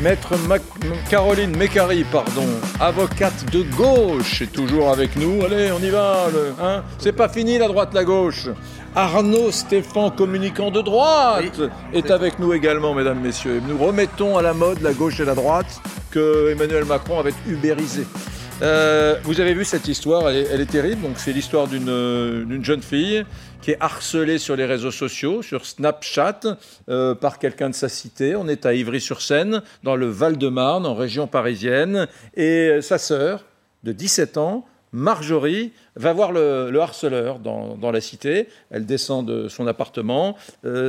Maître Caroline Mécari, pardon, avocate de gauche, est toujours avec nous. Allez, on y va. Hein? C'est pas fini la droite, la gauche. Arnaud Stéphane, communicant de droite, est avec nous également, mesdames, messieurs. Nous remettons à la mode la gauche et la droite que Emmanuel Macron avait ubérisé. Euh, vous avez vu cette histoire, elle est, terrible. Donc, c'est l'histoire d'une jeune fille qui est harcelée sur les réseaux sociaux, sur Snapchat, euh, par quelqu'un de sa cité. On est à Ivry-sur-Seine, dans le Val-de-Marne, en région parisienne. Et euh, sa sœur, de 17 ans, Marjorie va voir le, harceleur dans, la cité. Elle descend de son appartement.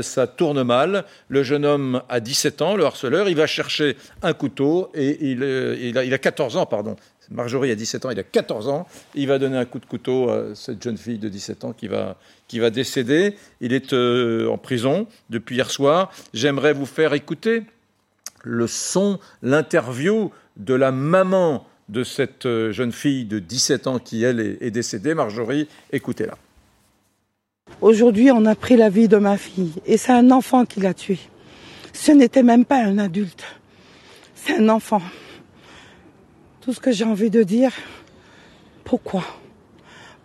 ça tourne mal. Le jeune homme a 17 ans, le harceleur. Il va chercher un couteau et il, il a 14 ans, pardon. Marjorie a 17 ans, il a 14 ans. Il va donner un coup de couteau à cette jeune fille de 17 ans qui va, qui va décéder. Il est euh, en prison depuis hier soir. J'aimerais vous faire écouter le son, l'interview de la maman de cette euh, jeune fille de 17 ans qui, elle, est, est décédée. Marjorie, écoutez-la. Aujourd'hui, on a pris la vie de ma fille et c'est un enfant qui l'a tuée. Ce n'était même pas un adulte, c'est un enfant. Tout ce que j'ai envie de dire, pourquoi?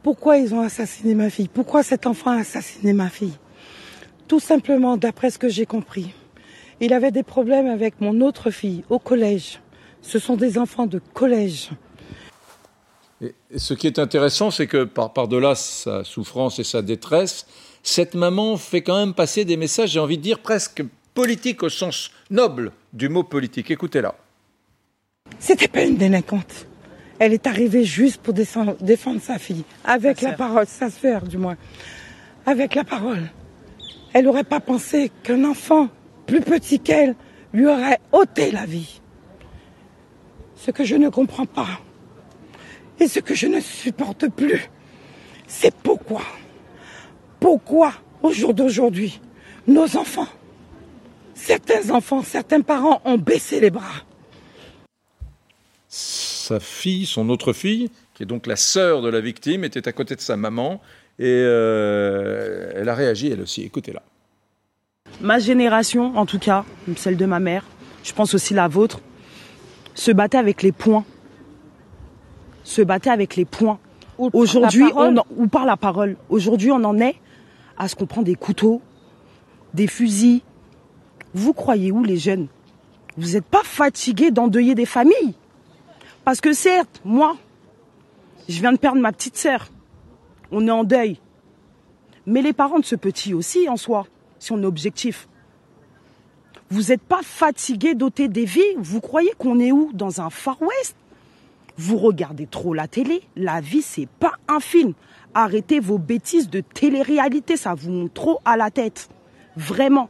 Pourquoi ils ont assassiné ma fille? Pourquoi cet enfant a assassiné ma fille? Tout simplement, d'après ce que j'ai compris, il avait des problèmes avec mon autre fille au collège. Ce sont des enfants de collège. Et ce qui est intéressant, c'est que par-delà sa souffrance et sa détresse, cette maman fait quand même passer des messages, j'ai envie de dire, presque politiques au sens noble du mot politique. Écoutez-la. C'était pas une délinquante. Elle est arrivée juste pour défendre sa fille, avec la parole, sa sœur du moins, avec la parole. Elle n'aurait pas pensé qu'un enfant plus petit qu'elle lui aurait ôté la vie. Ce que je ne comprends pas et ce que je ne supporte plus, c'est pourquoi, pourquoi au jour d'aujourd'hui, nos enfants, certains enfants, certains parents ont baissé les bras sa fille, son autre fille, qui est donc la sœur de la victime, était à côté de sa maman et euh, elle a réagi elle aussi. Écoutez-la. Ma génération, en tout cas, celle de ma mère, je pense aussi la vôtre, se battait avec les poings. Se battait avec les poings. Aujourd'hui, ou par la parole. Aujourd'hui, on en est à ce qu'on prend des couteaux, des fusils. Vous croyez où les jeunes? Vous n'êtes pas fatigués d'endeuiller des familles? Parce que certes, moi, je viens de perdre ma petite sœur. On est en deuil. Mais les parents de ce petit aussi, en soi, si on est objectif. Vous n'êtes pas fatigué d'ôter des vies? Vous croyez qu'on est où? Dans un Far West? Vous regardez trop la télé? La vie, c'est pas un film. Arrêtez vos bêtises de télé-réalité. Ça vous monte trop à la tête. Vraiment.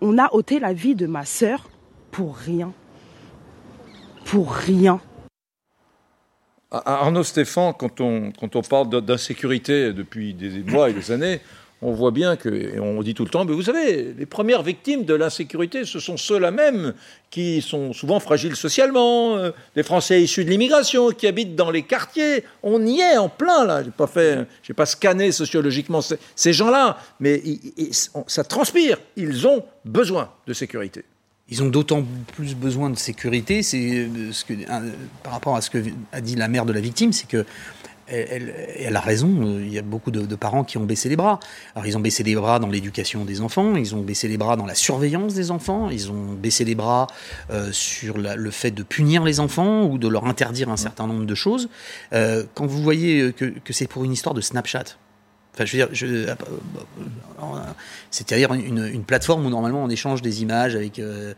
On a ôté la vie de ma sœur pour rien pour rien. Arnaud Stéphane, quand on, parle d'insécurité depuis des mois et des années, on voit bien que, et on dit tout le temps, mais vous savez, les premières victimes de l'insécurité, ce sont ceux-là même qui sont souvent fragiles socialement, euh, des Français issus de l'immigration qui habitent dans les quartiers. On y est en plein là. J'ai pas pas scanné sociologiquement ces, gens-là, mais ça transpire. Ils ont besoin de sécurité ils ont d'autant plus besoin de sécurité. Euh, par rapport à ce que a dit la mère de la victime, c'est que elle, a raison. Euh, il y a beaucoup de, parents qui ont baissé les bras. Alors ils ont baissé les bras dans l'éducation des enfants, ils ont baissé les bras dans la surveillance des enfants, ils ont baissé les bras euh, sur le fait de punir les enfants ou de leur interdire un certain nombre de choses. quand vous voyez que c'est pour une histoire de Snapchat, je veux dire, euh, c'est-à-dire une, plateforme où normalement on échange des images avec euh,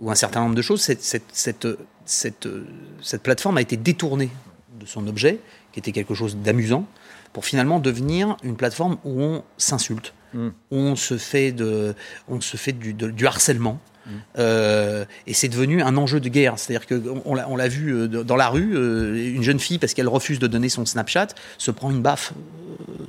ou un certain nombre de choses. Cette, cette, cette, plateforme a été détournée de son objet, qui était quelque chose d'amusant, pour finalement devenir une plateforme où on s'insulte, hmm. où on se fait, de, on se fait du, du harcèlement. Euh, et c'est devenu un enjeu de guerre. C'est-à-dire qu'on on l'a vu euh, dans la rue, euh, une jeune fille, parce qu'elle refuse de donner son Snapchat, se prend une baffe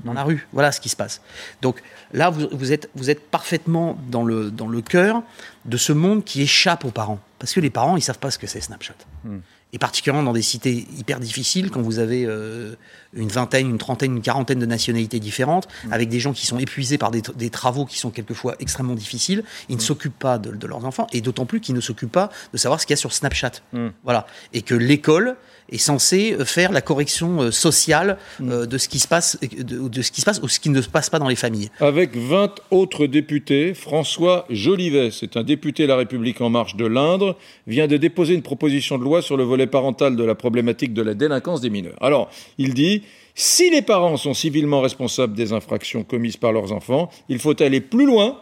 dans la rue. Voilà ce qui se passe. Donc là, vous, êtes, parfaitement dans le, dans le cœur de ce monde qui échappe aux parents. Parce que les parents, ils savent pas ce que c'est Snapchat. Hmm. Et particulièrement dans des cités hyper difficiles, quand vous avez euh, une vingtaine, une trentaine, une quarantaine de nationalités différentes, mm. avec des gens qui sont épuisés par des, travaux qui sont quelquefois extrêmement difficiles, ils ne mm. s'occupent pas de, leurs enfants, et d'autant plus qu'ils ne s'occupent pas de savoir ce qu'il y a sur Snapchat. Mm. Voilà. Et que l'école est censée faire la correction euh, sociale euh, de ce qui se passe, de, de, ce qui se passe ou ce qui ne se passe pas dans les familles. Avec 20 autres députés, François Jolivet, c'est un député La République en marche de l'Indre, vient de déposer une proposition de loi sur le volet parental de la problématique de la délinquance des mineurs. Alors, il dit si les parents sont civilement responsables des infractions commises par leurs enfants, il faut aller plus loin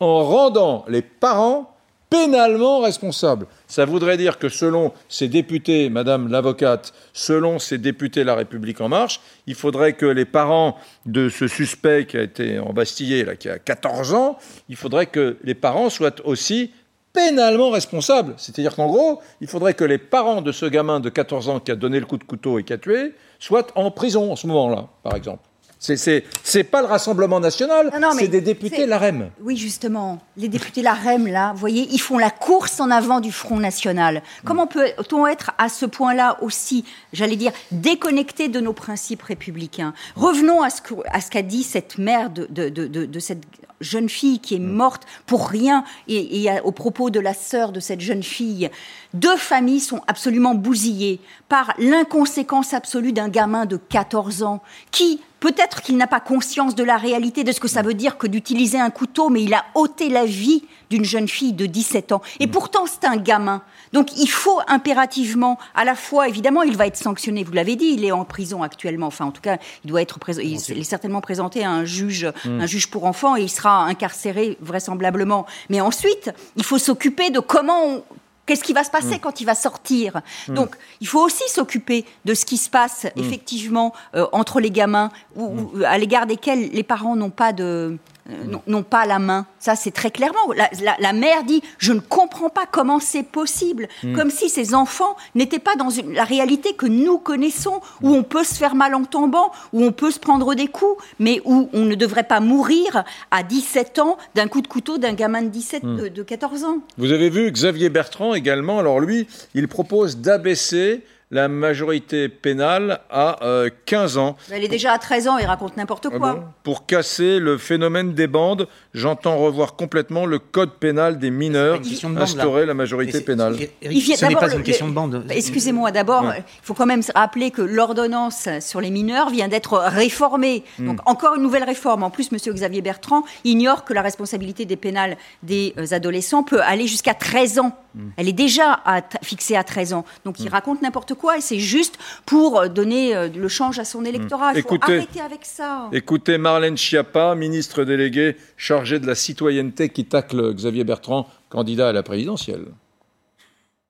en rendant les parents pénalement responsables. Ça voudrait dire que selon ces députés, Madame l'avocate, selon ces députés La République en marche, il faudrait que les parents de ce suspect qui a été embastillé, là, qui a 14 ans, il faudrait que les parents soient aussi pénalement responsables. C'est-à-dire qu'en gros, il faudrait que les parents de ce gamin de 14 ans qui a donné le coup de couteau et qui a tué soit en prison en ce moment-là, par exemple. C'est pas le Rassemblement national, c'est des députés LAREM. Oui, justement. Les députés LAREM, là, vous voyez, ils font la course en avant du Front National. Comment peut-on être à ce point-là aussi, j'allais dire, déconnecté de nos principes républicains? Revenons à ce qu'a dit cette mère de, de, de, cette jeune fille qui est mm. morte pour rien et, et au propos de la sœur de cette jeune fille. Deux familles sont absolument bousillées par l'inconséquence absolue d'un gamin de 14 ans qui, peut-être qu'il n'a pas conscience de la réalité de ce que ça veut dire que d'utiliser un couteau, mais il a ôté la vie d'une jeune fille de 17 ans. Et mm. pourtant, c'est un gamin. Donc il faut impérativement, à la fois, évidemment, il va être sanctionné, vous l'avez dit, il est en prison actuellement, enfin en tout cas, il doit être il est certainement présenté à un juge, mm. un juge pour enfants et il sera incarcéré vraisemblablement. Mais ensuite, il faut s'occuper de comment on, Qu'est-ce qui va se passer mm. quand il va sortir mm. Donc, il faut aussi s'occuper de ce qui se passe mm. effectivement euh, entre les gamins, ou, à l'égard desquels les parents n'ont pas de, euh, n'ont pas la main. Ça, c'est très clairement. La, mère dit Je ne comprends pas comment c'est possible. Hmm. Comme si ces enfants n'étaient pas dans la réalité que nous connaissons, où on peut se faire mal en tombant, où on peut se prendre des coups, mais où on ne devrait pas mourir à 17 ans d'un coup de couteau d'un gamin de 17, hmm. de 14 ans. Vous avez vu Xavier Bertrand également. Alors lui, il propose d'abaisser la majorité pénale à 15 euh, ans. Elle est déjà à 13 ans, il raconte n'importe ah quoi. Pour casser le phénomène des bandes, j'entends revoir rappeler le code pénal des mineurs, instaurer la majorité pénale. ce n'est pas une question de bande. Excusez-moi, d'abord, il faut quand même rappeler que l'ordonnance sur les mineurs vient d'être réformée. Hmm. Donc encore une nouvelle réforme. En plus, M. Xavier Bertrand ignore que la responsabilité des pénales des euh, adolescents peut aller jusqu'à 13 ans. Hmm. Elle est déjà fixée à 13 ans. Donc il hmm. raconte n'importe quoi et c'est juste pour euh, donner euh, le change à son électorat. Il faut arrêter avec ça. Écoutez Marlène Schiappa, ministre déléguée chargée de la citoyenneté qui tacle Xavier Bertrand, candidat à la présidentielle.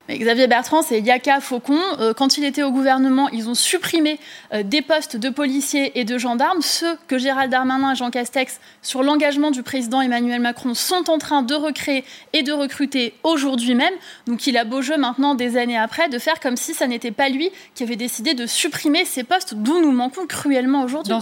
Xavier Bertrand, c'est Yaka Faucon. Euh, quand il était au gouvernement, ils ont supprimé euh, des postes de policiers et de gendarmes. Ceux que Gérald Darmanin et Jean Castex, sur l'engagement du président Emmanuel Macron, sont en train de recréer et de recruter aujourd'hui même. Donc il a beau jeu maintenant, des années après, de faire comme si ça n'était pas lui qui avait décidé de supprimer ces postes dont nous manquons cruellement aujourd'hui.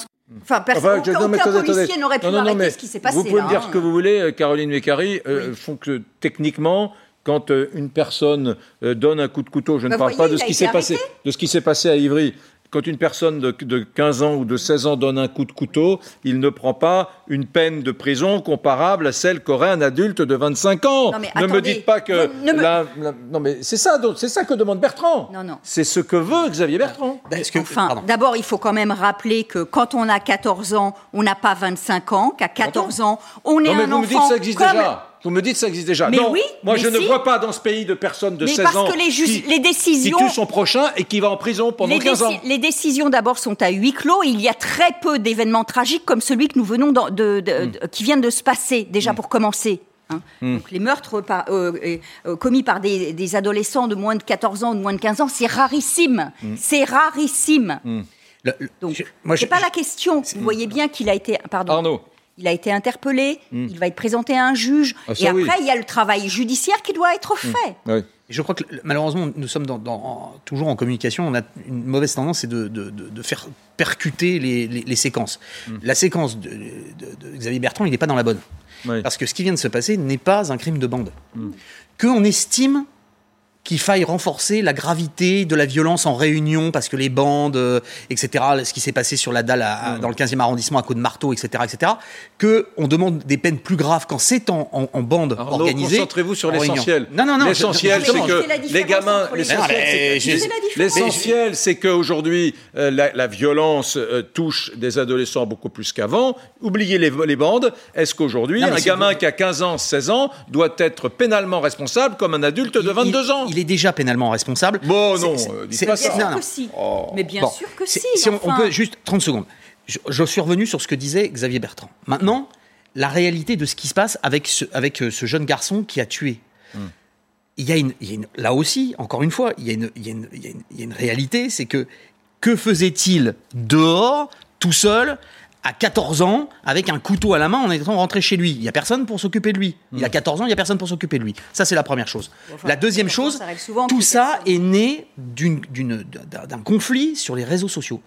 Enfin, personne, aucun, policier n'aurait pu arrêter ce qui s'est passé. Vous pouvez me dire ce que vous voulez, euh, Caroline Mécari, font que techniquement, quand euh, une personne euh, donne un coup de couteau, je ne bah, parle pas de ce qui s'est passé, de ce qui s'est passé à Ivry. Quand une personne de, 15 ans ou de 16 ans donne un coup de couteau, il ne prend pas une peine de prison comparable à celle qu'aurait un adulte de 25 ans. ne me dites pas que non mais c'est ça, c'est ça que demande Bertrand. Non non. C'est ce que veut Xavier Bertrand. enfin, d'abord, il faut quand même rappeler que quand on a 14 ans, on n'a pas 25 ans. Qu'à 14 ans, on est non, mais un vous enfant. Me dites, ça existe déjà. Vous me dites que ça existe déjà. Mais non, oui, moi je ne vois pas dans ce pays de personnes de 16 ans que les, qui, les décisions, qui tue son prochain et qui va en prison pendant 15 ans. Les décisions d'abord sont à huis clos. il y a très peu d'événements tragiques comme celui que nous venons de, hmm. qui vient de se passer déjà hmm. pour commencer. Hein. Hmm. Donc, les meurtres euh, euh, commis par des, adolescents de moins de 14 ans ou de moins de 15 ans, c'est rarissime. C'est rarissime. Donc, c'est pas la question. Vous voyez bien qu'il a été. Pardon. Arnaud il a été interpellé, hmm. il va être présenté à un juge, ah, et après, il y a le travail judiciaire qui doit être hmm. fait. Je crois que malheureusement, nous sommes toujours en communication. On a une mauvaise tendance, c'est de, faire percuter les, séquences. Hmm. La séquence de, Xavier Bertrand, il n'est pas dans la bonne. Parce que ce qui vient de se passer n'est pas un crime de bande. Qu'on estime qu'il faille renforcer la gravité de la violence en réunion parce que les bandes, euh, etc., ce qui s'est passé sur la dalle à- à- dans le 15e arrondissement à coup de marteau, etc., etc., que on demande des peines plus graves quand c'est en, en, en bande Arnaud, organisée. concentrez-vous sur l'essentiel. Non, non, non. L'essentiel, je- c'est que les gamins. l'essentiel, c'est qu'aujourd'hui, euh, la, la violence euh, touche des adolescents beaucoup plus qu'avant. Oubliez les, les bandes. Est-ce qu'aujourd'hui, un si gamin vous- qui a 15 ans, 16 ans, doit être pénalement responsable comme un adulte de il- 22 il- ans? Il est déjà pénalement responsable. Bon, non, c'est- euh, pas Bien ça. sûr que si. Oh. Mais bien Bon, sûr que c'est- si. Si on, peut juste 30 secondes. Je, je suis revenu sur ce que disait Xavier Bertrand. Maintenant, la réalité de ce qui se passe avec ce, avec euh, ce jeune garçon qui a tué. Il y a une, il y a une- là aussi, encore une fois, y a une, il y a une- il y a une réalité, c'est que que faisait-il dehors, tout seul, à 14 ans, avec un couteau à la main en étant rentré chez lui Il y a personne pour s'occuper de lui. Il a 14 ans, il y a personne pour s'occuper de lui. Ça, c'est la première chose. Enfin, la deuxième chose, ça arrive souvent tout ça personne. est né d'une- d'une- d'un d'un conflit sur les réseaux sociaux.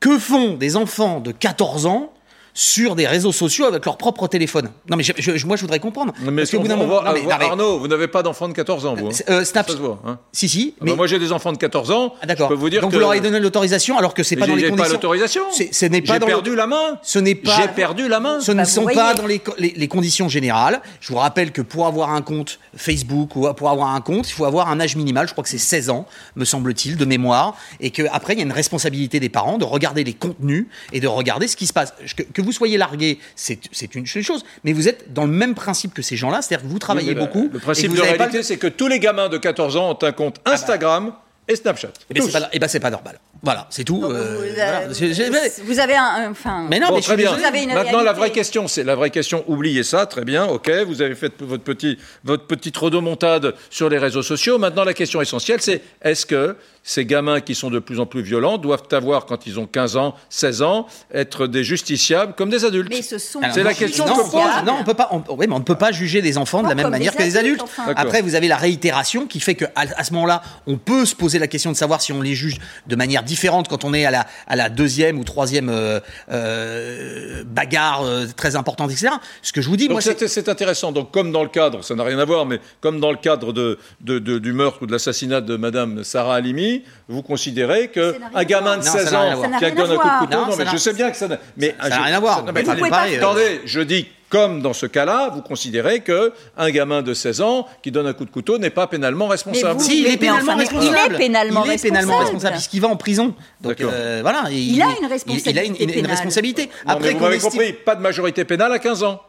Que font des enfants de 14 ans sur des réseaux sociaux avec leur propre téléphone Non, mais je- je- moi, je voudrais comprendre. Mais Parce on bout d'un va- moment- on va- non, mais- non, mais- Arnaud, vous n'avez pas d'enfant de 14 ans, vous. hein euh, Snap- Ça se voit. Hein Si, si. Ah Mais... bah, moi, j'ai des enfants de 14 ans. Ah, d'accord. Vous Donc que vous leur avez donné l'autorisation alors que c'est pas dans les conditions. pas l'autorisation. Ce n'est pas J'ai dans perdu la main. Ce n'est pas. J'ai perdu la main. Ce ne Bah, sont pas dans les, co- les- les conditions générales. Je vous rappelle que pour avoir un compte Facebook ou pour avoir un compte, il faut avoir un âge minimal. Je crois que c'est 16 ans, me semble-t-il, de mémoire. Et qu'après, il y a une responsabilité des parents de regarder les contenus et de regarder ce qui se passe. Que, que vous soyez largué, c'est une chose. Mais vous êtes dans le même principe que ces gens-là. C'est-à-dire que vous travaillez Oui, beaucoup. Le et principe vous de réalité, le- c'est que tous les gamins de 14 ans ont un compte Instagram et Snapchat. Eh ben, c'est pas, eh ben, c'est pas normal. Voilà, c'est tout. Euh, vous, euh, voilà. Avez un, enfin. Mais non, Bon, mais je très bien. Vous avez une Maintenant, la vraie question, c'est la vraie question. Oubliez ça, très bien. Ok, vous avez fait votre petit, votre petite rodomontade sur les réseaux sociaux. Maintenant, la question essentielle, c'est est-ce que ces gamins qui sont de plus en plus violents doivent avoir, quand ils ont 15 ans, 16 ans, être des justiciables comme des adultes Mais ce sont. C'est la question non, que pose. Non, on peut pas. on- oui, mais on ne peut pas juger des enfants de la même manière des que des adultes, enfin. Après, vous avez la réitération qui fait que à, ce moment-là, on peut se poser la question de savoir si on les juge de manière différente quand on est à la à la deuxième ou troisième euh, euh, bagarre euh, très importante, etc. Ce que je vous dis, Donc moi, c'est intéressant. Donc comme dans le cadre, ça n'a rien à voir, mais comme dans le cadre de, de- de- du meurtre ou de l'assassinat de Madame Sarah Halimi, vous considérez que Ça n'a rien un à gamin de voir. Non, ça 16 n'a rien à ans qui à donne un coup de couteau, Non, mais je sais bien que ça n'a mais ça n'a rien à voir. euh, Attendez, je dis comme dans ce cas-là, vous considérez que un gamin de 16 ans qui donne un coup de couteau n'est pas pénalement responsable. vous- Si, il est pénalement enfin, responsable. il est pénalement Il est pénalement responsable. responsable puisqu'il va en prison. Donc euh, voilà. Il a une il- Il, a responsabilité une, une- une pénale. responsabilité. Non, mais Après vous m'avez estime- compris, pas de majorité pénale à 15 ans.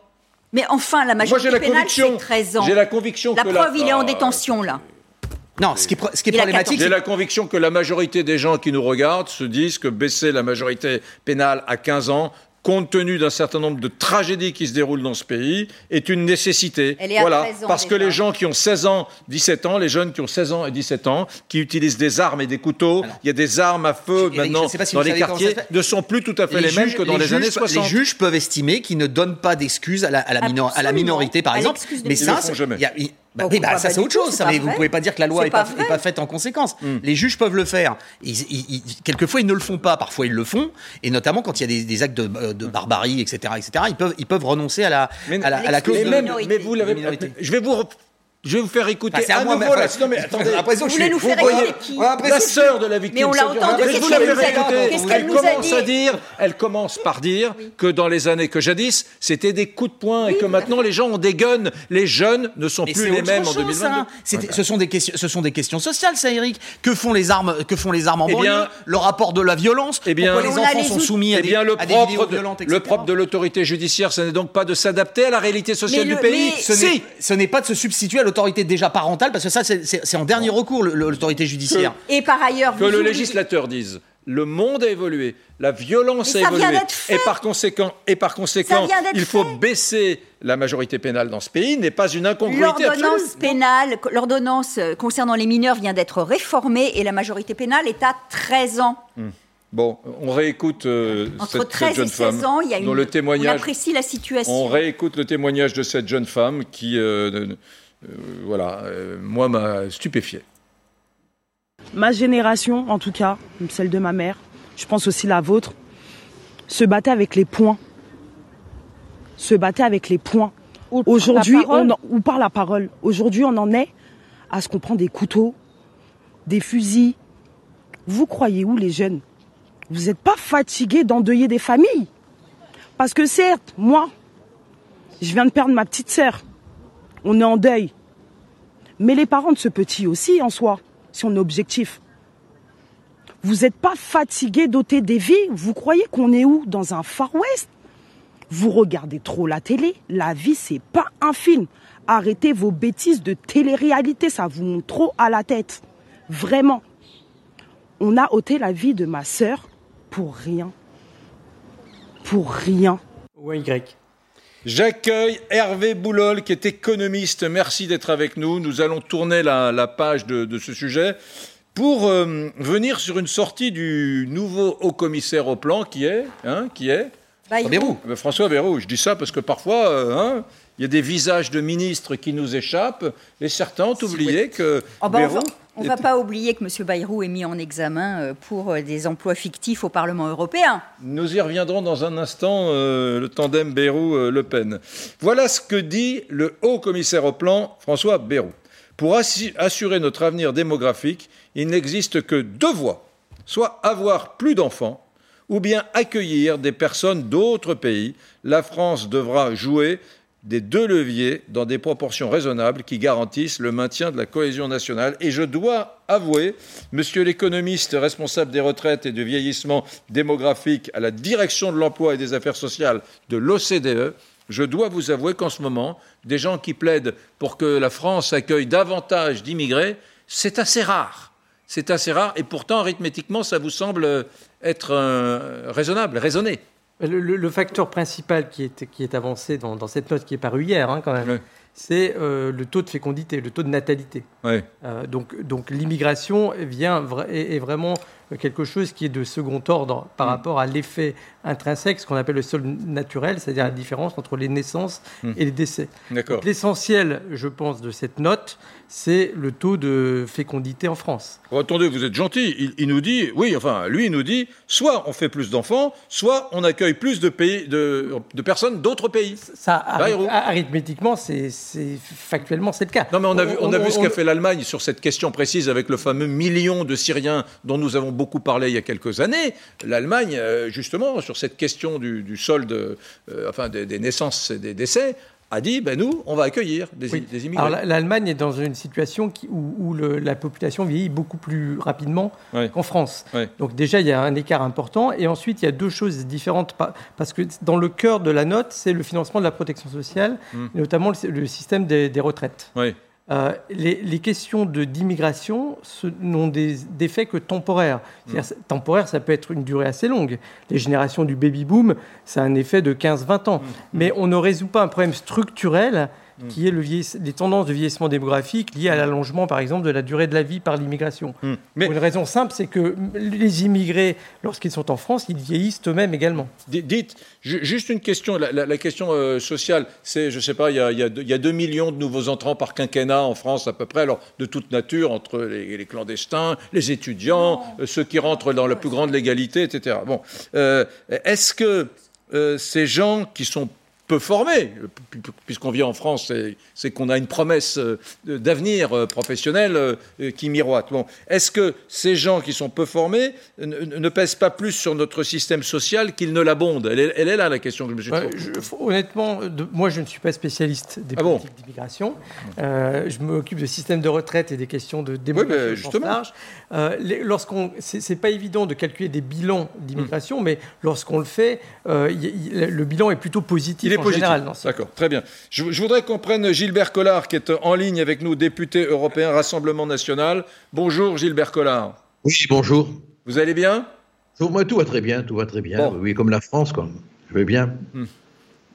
Mais enfin, la majorité pénale, c'est 13 ans. J'ai la conviction La que preuve, il est en Ah, détention, là. Non, ce qui est, pro- ce qui est Il a problématique, J'ai c'est la conviction que la majorité des gens qui nous regardent se disent que baisser la majorité pénale à 15 ans, compte tenu d'un certain nombre de tragédies qui se déroulent dans ce pays, est une nécessité. Elle est à voilà, 13 ans parce que les gens qui ont 16 ans, 17 ans, les jeunes qui ont 16 ans et 17 ans, qui utilisent des armes et des couteaux, il y a des armes à feu maintenant si dans les quartiers, ne sont plus tout à fait les, mêmes juges- que dans les, juges années pe- 60. Les juges peuvent estimer qu'ils ne donnent pas d'excuses à la, à la, minor- à la Absolument. minorité, par À exemple. Mais Ils ça, le font jamais. il y a- bah oui, bah, ça c'est autre chose. ça, mais vous pouvez pas dire que la loi C'est est pas, faite en conséquence. Les juges peuvent le faire. Ils, ils- ils- quelquefois, ils ne le font pas. Parfois, ils le font. Et notamment quand il y a des, des actes de, de barbarie, etc., etc., ils peuvent, ils peuvent renoncer à la, Mais- à la, à la clause mais, de même- minorité. mais vous l'avez. minorité. Je vais vous. Je vais vous faire écouter Enfin, à à moi, nouveau mais la- enfin, Non mais attendez. j'ai l'impression Vous que je voulez suis- nous faire voyez- écouter qui La sœur de la victime. Mais on l'a entendu, qu'est-ce vous qu'elle l'avez nous a dit écoutée. Qu'est-ce Elle qu'elle nous a commence dit à dire, elle commence par dire que dans les années que jadis, c'était des coups de poing et que maintenant les gens ont des guns. Les jeunes ne sont Mais plus les mêmes en chose, 2022. ça. C'est- Ce sont des questions, ce sont des questions sociales, ça, Eric. Que font les armes, que font les armes en Eh banlieue bien- Le rapport de la violence. Eh bien- les enfants sont soumis à Eh des, bien, le à des propre, vidéos de, violentes, le propre de l'autorité judiciaire, ce n'est donc pas de s'adapter à la réalité sociale du pays. si. n'est- ce n'est pas de se substituer à l'autorité déjà parentale, parce que ça, c'est- en dernier recours, l'autorité judiciaire. Et par ailleurs, que vous le législateur dise le monde a évolué, la violence a évolué, et par conséquent, et par conséquent, il faut fait. baisser la majorité pénale dans ce pays n'est pas une incongruité L'ordonnance absolue. pénale, l'ordonnance concernant les mineurs vient d'être réformée et la majorité pénale est à 13 ans. Bon, on réécoute euh, Entre cette, cette 13 et jeune 16 femme ans, il y a dont une, le on apprécie la situation. On réécoute le témoignage de cette jeune femme qui, euh, voilà, euh, moi m'a stupéfié. Ma génération, en tout cas, celle de ma mère, je pense aussi la vôtre, se battait avec les poings. Se battait avec les poings. Aujourd'hui, parole. on en- ou par la parole. Aujourd'hui, on en est à ce qu'on prend des couteaux, des fusils. Vous croyez où les jeunes? Vous n'êtes pas fatigués d'endeuiller des familles? Parce que certes, moi, je viens de perdre ma petite sœur. On est en deuil. Mais les parents de ce petit aussi, en soi, si on est objectif. Vous n'êtes pas fatigués d'ôter des vies? Vous croyez qu'on est où? Dans un Far West? Vous regardez trop la télé? La vie, c'est pas un film. Arrêtez vos bêtises de télé-réalité, ça vous monte trop à la tête. Vraiment. On a ôté la vie de ma sœur pour rien. Pour rien. Ou Y. J'accueille Hervé Boulol, qui est économiste. Merci d'être avec nous. Nous allons tourner la, page de, ce sujet pour euh, venir sur une sortie du nouveau haut-commissaire au plan qui est, hein, qui est Bayrou. François Bayrou. Je dis ça parce que parfois, euh, hein, il y a des visages de ministres qui nous échappent et certains ont oublié que oh ben on ne va pas oublier que M. Bayrou est mis en examen pour des emplois fictifs au Parlement européen. Nous y reviendrons dans un instant, le tandem Bayrou-Le Pen. Voilà ce que dit le haut commissaire au plan, François Bayrou. Pour assurer notre avenir démographique, il n'existe que deux voies, soit avoir plus d'enfants, ou bien accueillir des personnes d'autres pays. La France devra jouer des deux leviers dans des proportions raisonnables qui garantissent le maintien de la cohésion nationale. Et je dois avouer, monsieur l'économiste responsable des retraites et du vieillissement démographique à la direction de l'emploi et des affaires sociales de l'OCDE, je dois vous avouer qu'en ce moment, des gens qui plaident pour que la France accueille davantage d'immigrés, c'est assez rare. C'est assez rare et pourtant, arithmétiquement, ça vous semble être euh, raisonnable, raisonné. Le, facteur principal qui est, qui est avancé dans, cette note qui est parue hier, hein, quand même, c'est euh, le taux de fécondité, le taux de natalité. Euh, donc, donc l'immigration vient est, vraiment quelque chose qui est de second ordre par mm. rapport à l'effet intrinsèque, ce qu'on appelle le sol naturel, c'est-à-dire la différence entre les naissances mm. et les décès. L'essentiel, je pense, de cette note, c'est le taux de fécondité en France. Oh, attendez, vous êtes gentil. Il, nous dit, oui, enfin, lui, il nous dit, soit on fait plus d'enfants, soit on accueille plus de, pays, de, personnes d'autres pays. Ça, arithmétiquement, c'est factuellement, c'est le cas. Non, mais on a vu, on, a vu ce qu'a fait l'Allemagne sur cette question précise avec le fameux million de Syriens dont nous avons beaucoup parlé il y a quelques années. L'Allemagne, euh, justement, sur cette question du, solde, euh, enfin des, naissances et des décès, a dit ben nous, on va accueillir des, immigrés. Alors l'Allemagne est dans une situation où, la population vieillit beaucoup plus rapidement qu'en France. Donc déjà, il y a un écart important. Et ensuite, il y a deux choses différentes. Parce que dans le cœur de la note, c'est le financement de la protection sociale, hmm. notamment le, système des, des retraites. Euh, les, questions d'immigration n'ont des, effets que temporaires. Mmh. Temporaire, ça peut être une durée assez longue. Les générations du baby-boom, c'est un effet de 15-20 ans. Mmh. Mais on ne résout pas un problème structurel Mm. qui est le les tendances de vieillissement démographique liées à l'allongement, par exemple, de la durée de la vie par l'immigration. Mm. Mais une raison simple, c'est que les immigrés, lorsqu'ils sont en France, ils vieillissent eux-mêmes également. Dites, juste une question, la, question euh, sociale, c'est, je ne sais pas, il y, a, il, y a, 2 millions de nouveaux entrants par quinquennat en France à peu près, alors de toute nature, entre les, clandestins, les étudiants, euh, ceux qui rentrent dans la plus grande légalité, etc. Bon, euh, est-ce que ces gens qui sont peu formés, puisqu'on vit en France, c'est qu'on a une promesse euh, d'avenir euh, professionnel euh, qui miroite. Bon, est-ce que ces gens qui sont peu formés ne, pèsent pas plus sur notre système social qu'ils ne l'abondent? Elle, est là la question que je me suis posée. Honnêtement, moi je ne suis pas spécialiste des ah politiques d'immigration. je m'occupe de système de retraite et des questions de démographie oui, large. lorsqu'on, c'est pas évident de calculer des bilans d'immigration, hmm. mais lorsqu'on le fait, le bilan est plutôt positif général. D'accord, très bien. Je, voudrais qu'on prenne Gilbert Collard, qui est en ligne avec nous, député européen Rassemblement national. Bonjour Gilbert Collard. Oui, bonjour. Vous allez bien? Moi, tout va très bien, tout va très bien. Oui, comme la France, quoi. Je vais bien. Hmm.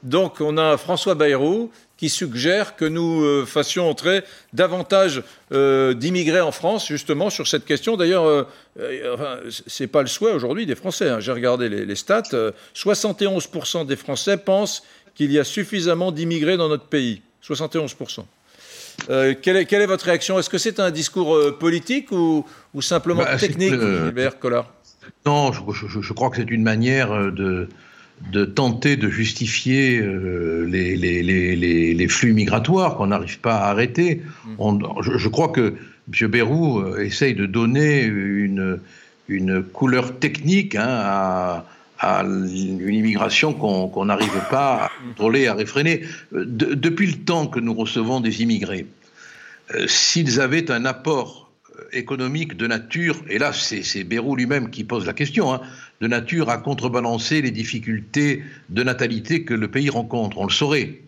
Donc, on a François Bayrou qui suggère que nous euh, fassions entrer davantage euh, d'immigrés en France, justement, sur cette question. D'ailleurs, euh, enfin, ce n'est pas le souhait aujourd'hui des Français. Hein. J'ai regardé les, les stats. 71% des Français pensent qu'il y a suffisamment d'immigrés dans notre pays. 71%. Euh, quelle, est, quelle, est, votre réaction? Est-ce que c'est un discours euh, politique ou, ou simplement bah, technique, Hubert Collard? Non, je, je, crois que c'est une manière de, de tenter de justifier euh, les, les, les, les, flux migratoires qu'on n'arrive pas à arrêter. Mm. je, crois que M. Bérou euh, essaye de donner une, une couleur technique hein, à, à, une immigration qu'on n'arrive pas à contrôler, à réfréner. depuis le temps que nous recevons des immigrés, s'ils avaient un apport économique de nature, et là c'est Bérou lui-même qui pose la question, hein, de nature à contrebalancer les difficultés de natalité que le pays rencontre. On le saurait.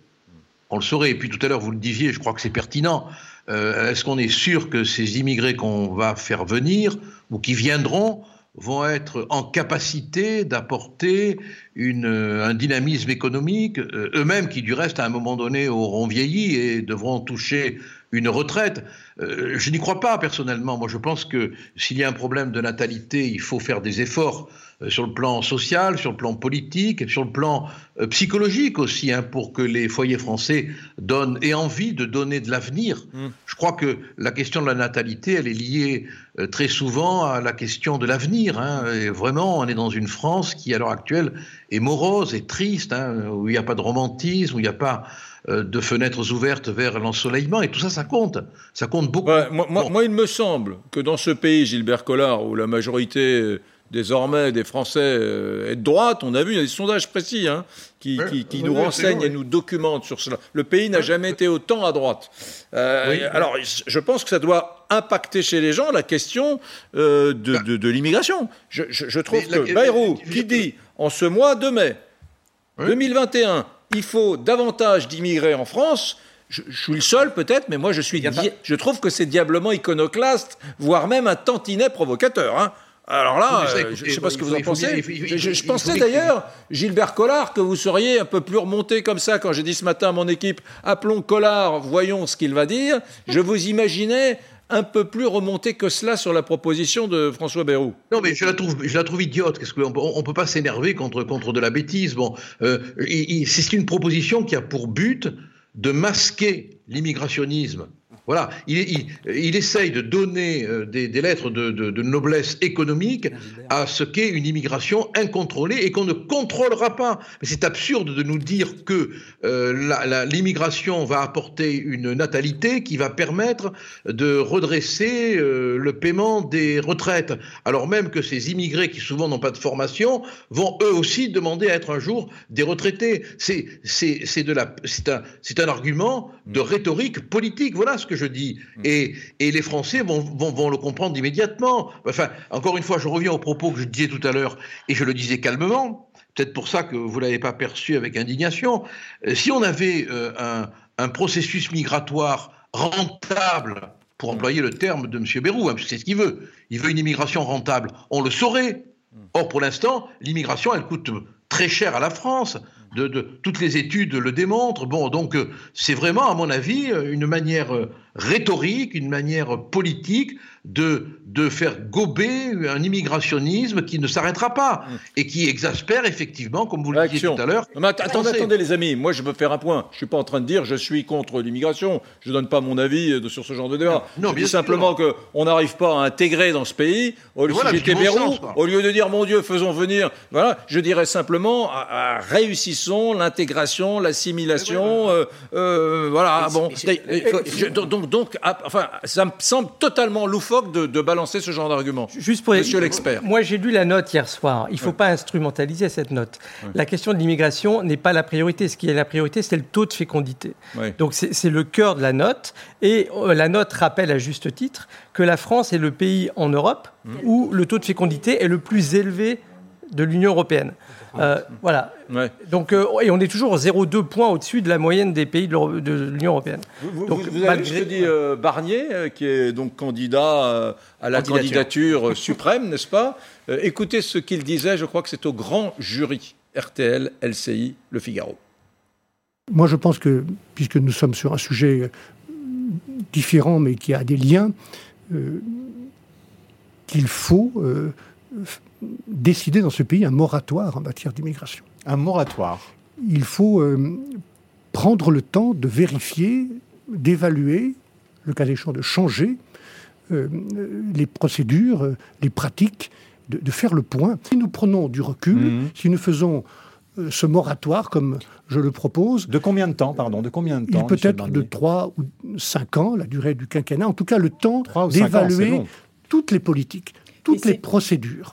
On le saurait. Et puis tout à l'heure, vous le disiez, je crois que c'est pertinent. Euh, est-ce qu'on est sûr que ces immigrés qu'on va faire venir ou qui viendront vont être en capacité d'apporter un dynamisme économique, euh, eux-mêmes qui du reste à un moment donné auront vieilli et devront toucher une retraite. Euh, je n'y crois pas personnellement. Moi, je pense que s'il y a un problème de natalité, il faut faire des efforts euh, sur le plan social, sur le plan politique, sur le plan euh, psychologique aussi, hein, pour que les foyers français donnent et envie de donner de l'avenir. Mmh. Je crois que la question de la natalité, elle est liée très souvent à la question de l'avenir. Hein. vraiment, on est dans une France qui, à l'heure actuelle, est morose et triste, hein, où il n'y a pas de romantisme, où il n'y a pas de fenêtres ouvertes vers l'ensoleillement, et tout ça, ça compte. Ça compte beaucoup. moi, il me semble que dans ce pays, Gilbert Collard, où la majorité euh, désormais des Français euh, est de droite, on a vu, il y a des sondages précis hein, qui, nous renseignent et nous documentent sur cela. Le pays n'a jamais été autant à droite. alors, je pense que ça doit impacter chez les gens la question bah. de, l'immigration. Je, trouve que Bayrou, qui dit en ce mois de mai 2021, il faut davantage d'immigrés en France. Je, suis le seul peut-être, mais moi je suis. Je trouve que c'est diablement iconoclaste, voire même un tantinet provocateur. Hein. Alors là, euh, je ne sais pas ce que vous en pensez. Je, pensais d'ailleurs, Gilbert Collard, que vous seriez un peu plus remonté comme ça quand j'ai dit ce matin à mon équipe appelons Collard, voyons ce qu'il va dire. Je vous imaginais un peu plus remonté que cela sur la proposition de François Bayrou. Non, mais je la trouve, je la trouve idiote. Qu'est-ce qu'on on peut pas s'énerver contre de la bêtise? Euh, c'est une proposition qui a pour but de masquer l'immigrationnisme. Voilà, il, il, essaye de donner euh, des, lettres de, noblesse économique à ce qu'est une immigration incontrôlée et qu'on ne contrôlera pas. Mais c'est absurde de nous dire que euh, l'immigration va apporter une natalité qui va permettre de redresser euh, le paiement des retraites, alors même que ces immigrés qui souvent n'ont pas de formation vont eux aussi demander à être un jour des retraités. C'est un, un argument de rhétorique politique. Voilà ce que je dis. Mm. Et, et les Français vont, vont, vont, le comprendre immédiatement. Enfin, encore une fois, je reviens au propos que je disais tout à l'heure, et je le disais calmement. Peut-être pour ça que vous ne l'avez pas perçu avec indignation. Euh, si on avait euh, un, un, processus migratoire rentable, pour employer le terme de M. Bérou, hein, c'est ce qu'il veut, il veut une immigration rentable, on le saurait. Mm. Or, pour l'instant, l'immigration, elle coûte très cher à la France de, toutes les études le démontrent. Bon, donc euh, c'est vraiment, à mon avis, euh, une manière euh, rhétorique, une manière politique de, de faire gober un immigrationnisme qui ne s'arrêtera pas et qui exaspère effectivement, comme vous le disiez tout à l'heure. Attendez, attendez, les amis, moi je veux faire un point. Je ne suis pas en train de dire je suis contre l'immigration. Je ne donne pas mon avis sur ce genre de débat. Non, je dis simplement qu'on n'arrive pas à intégrer dans ce pays. Au lieu, au lieu de dire mon Dieu, faisons venir, voilà, je dirais simplement réussissons l'intégration, l'assimilation. Euh, euh, voilà, bon. donc, donc, enfin, ça me semble totalement loufoque de, balancer ce genre d'argument. Juste pour Monsieur l'expert. Moi, j'ai lu la note hier soir. Il ne faut pas instrumentaliser cette note. La question de l'immigration n'est pas la priorité. Ce qui est la priorité, c'est le taux de fécondité. Donc, c'est le cœur de la note. Et euh, la note rappelle à juste titre que la France est le pays en Europe mmh. où le taux de fécondité est le plus élevé de l'Union européenne. Euh, voilà. Donc, euh, et on est toujours 0,2 points au-dessus de la moyenne des pays de l'Union européenne. Vous, donc, vous, avez ce que dit euh, Barnier, qui est donc candidat à la candidature, suprême, n'est-ce pas? Écoutez ce qu'il disait, je crois que c'est au grand jury RTL, LCI, Le Figaro. Moi, je pense que, puisque nous sommes sur un sujet différent, mais qui a des liens, qu'il faut décider dans ce pays un moratoire en matière d'immigration. Un moratoire Il faut euh, prendre le temps de vérifier, d'évaluer, le cas échéant de changer euh, les procédures, les pratiques, de, faire le point. Si nous prenons du recul, mhm. si nous faisons euh, ce moratoire comme je le propose. De combien de temps, pardon De combien de temps Il peut être de 3 ou 5 ans, la durée du quinquennat. En tout cas, le temps d'évaluer toutes les politiques, toutes les procédures.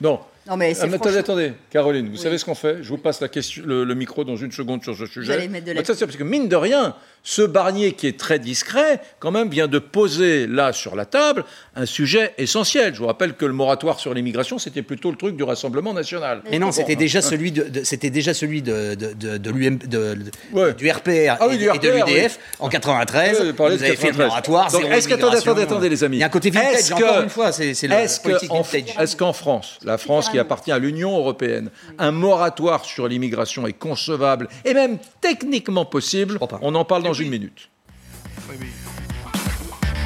Non, non, mais ah, attendez, attendez, Caroline, vous savez ce qu'on fait? Je vous passe la question, le, micro dans une seconde sur ce sujet. Vous allez mettre de la... parce que mine de rien, ce Barnier qui est très discret, quand même, vient de poser là sur la table un sujet essentiel. Je vous rappelle que le moratoire sur l'immigration, c'était plutôt le truc du Rassemblement national. Mais non, c'était déjà, celui de, c'était déjà celui de, de, de l'UM, du RPR ah et, de l'UDF en 93. vous avez fait le moratoire. est-ce qu'attendez, attendez, attendez, les amis. Il y a un côté vintage, encore une fois, c'est, c'est la politique vintage. Est-ce qu'en France, la France qui appartient à l'Union européenne, un moratoire sur l'immigration est concevable et même techniquement possible. On en parle dans une minute.